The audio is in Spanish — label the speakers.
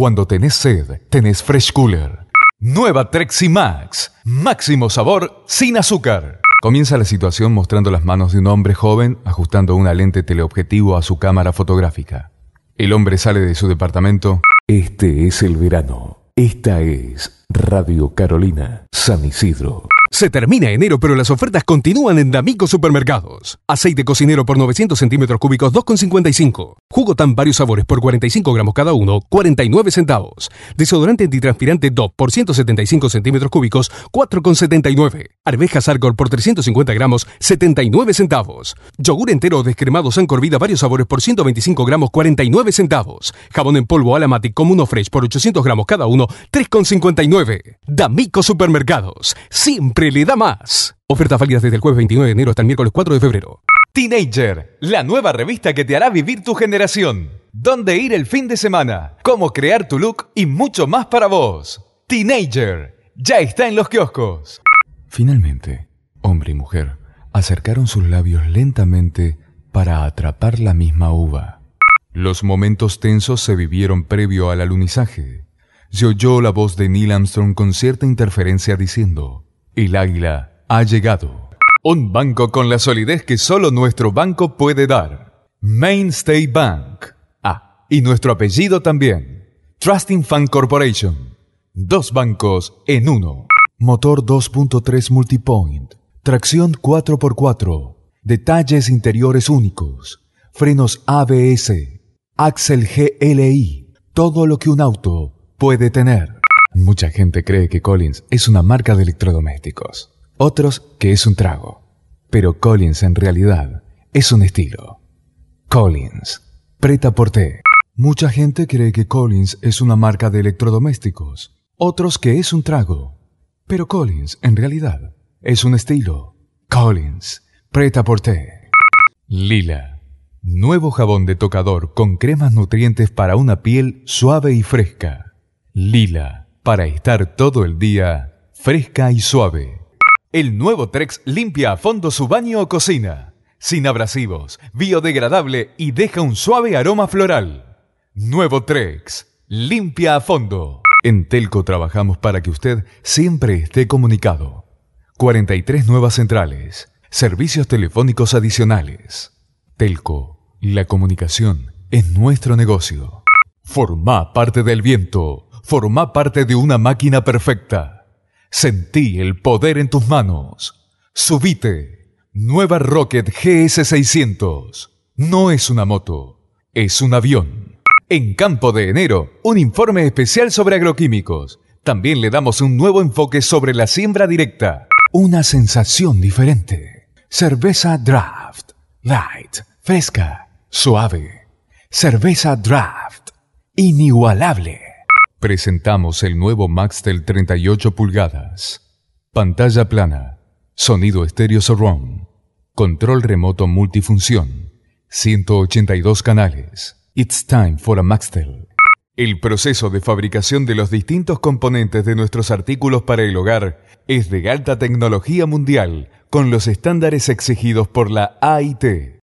Speaker 1: Cuando tenés sed, tenés Fresh Cooler. Nueva Trexi Max. Máximo sabor sin azúcar. Comienza la situación mostrando las manos de un hombre joven ajustando una lente teleobjetivo a su cámara fotográfica. El hombre sale de su departamento.
Speaker 2: Este es el verano. Esta es Radio Carolina, San Isidro.
Speaker 3: Se termina enero, pero las ofertas continúan en D'Amico Supermercados. Aceite cocinero por 900 centímetros cúbicos, 2,55. Jugo tan varios sabores por 45 gramos cada uno, 49 centavos. Desodorante antitranspirante DOP por 175 centímetros cúbicos, 4,79. Arvejas Argor por 350 gramos, 79 centavos. Yogur entero o descremado San Corvida varios sabores por 125 gramos, 49 centavos. Jabón en polvo Alamatic Comuno Fresh por 800 gramos cada uno, 3,59. D'Amico Supermercados. Siempre le da más. Ofertas válidas desde el jueves 29 de enero hasta el miércoles 4 de febrero.
Speaker 1: Teenager, la nueva revista que te hará vivir tu generación. Dónde ir el fin de semana, cómo crear tu look y mucho más para vos. Teenager, ya está en los kioscos.
Speaker 4: Finalmente, hombre y mujer acercaron sus labios lentamente para atrapar la misma uva.
Speaker 1: Los momentos tensos se vivieron previo al alunizaje. Se oyó la voz de Neil Armstrong con cierta interferencia diciendo, el águila ha llegado. Un banco con la solidez que solo nuestro banco puede dar. Mainstay Bank. Ah, y nuestro apellido también. Trusting Fund Corporation. Dos bancos en uno.
Speaker 4: Motor 2.3 multipoint. Tracción 4x4. Detalles interiores únicos. Frenos ABS. Axel GLI. Todo lo que un auto puede tener. Mucha gente cree que Collins es una marca de electrodomésticos, otros que es un trago, pero Collins en realidad es un estilo. Collins, preta por té. Mucha gente cree que Collins es una marca de electrodomésticos, otros que es un trago, pero Collins en realidad es un estilo. Collins, preta por té.
Speaker 1: Lila, nuevo jabón de tocador con cremas nutrientes para una piel suave y fresca. Lila para estar todo el día fresca y suave. El nuevo Trex limpia a fondo su baño o cocina, sin abrasivos, biodegradable y deja un suave aroma floral. Nuevo Trex, limpia a fondo. En Telco trabajamos para que usted siempre esté comunicado. 43 nuevas centrales, servicios telefónicos adicionales. Telco, la comunicación es nuestro negocio. Forma parte del viento Forma parte de una máquina perfecta. Sentí el poder en tus manos. Subite. Nueva Rocket GS600. No es una moto, es un avión. En Campo de Enero, un informe especial sobre agroquímicos. También le damos un nuevo enfoque sobre la siembra directa.
Speaker 4: Una sensación diferente. Cerveza Draft. Light. Fresca. Suave. Cerveza Draft. Inigualable.
Speaker 1: Presentamos el nuevo Maxtel 38 pulgadas. Pantalla plana. Sonido estéreo surround. Control remoto multifunción. 182 canales. It's time for a Maxtel. El proceso de fabricación de los distintos componentes de nuestros artículos para el hogar es de alta tecnología mundial con los estándares exigidos por la AIT.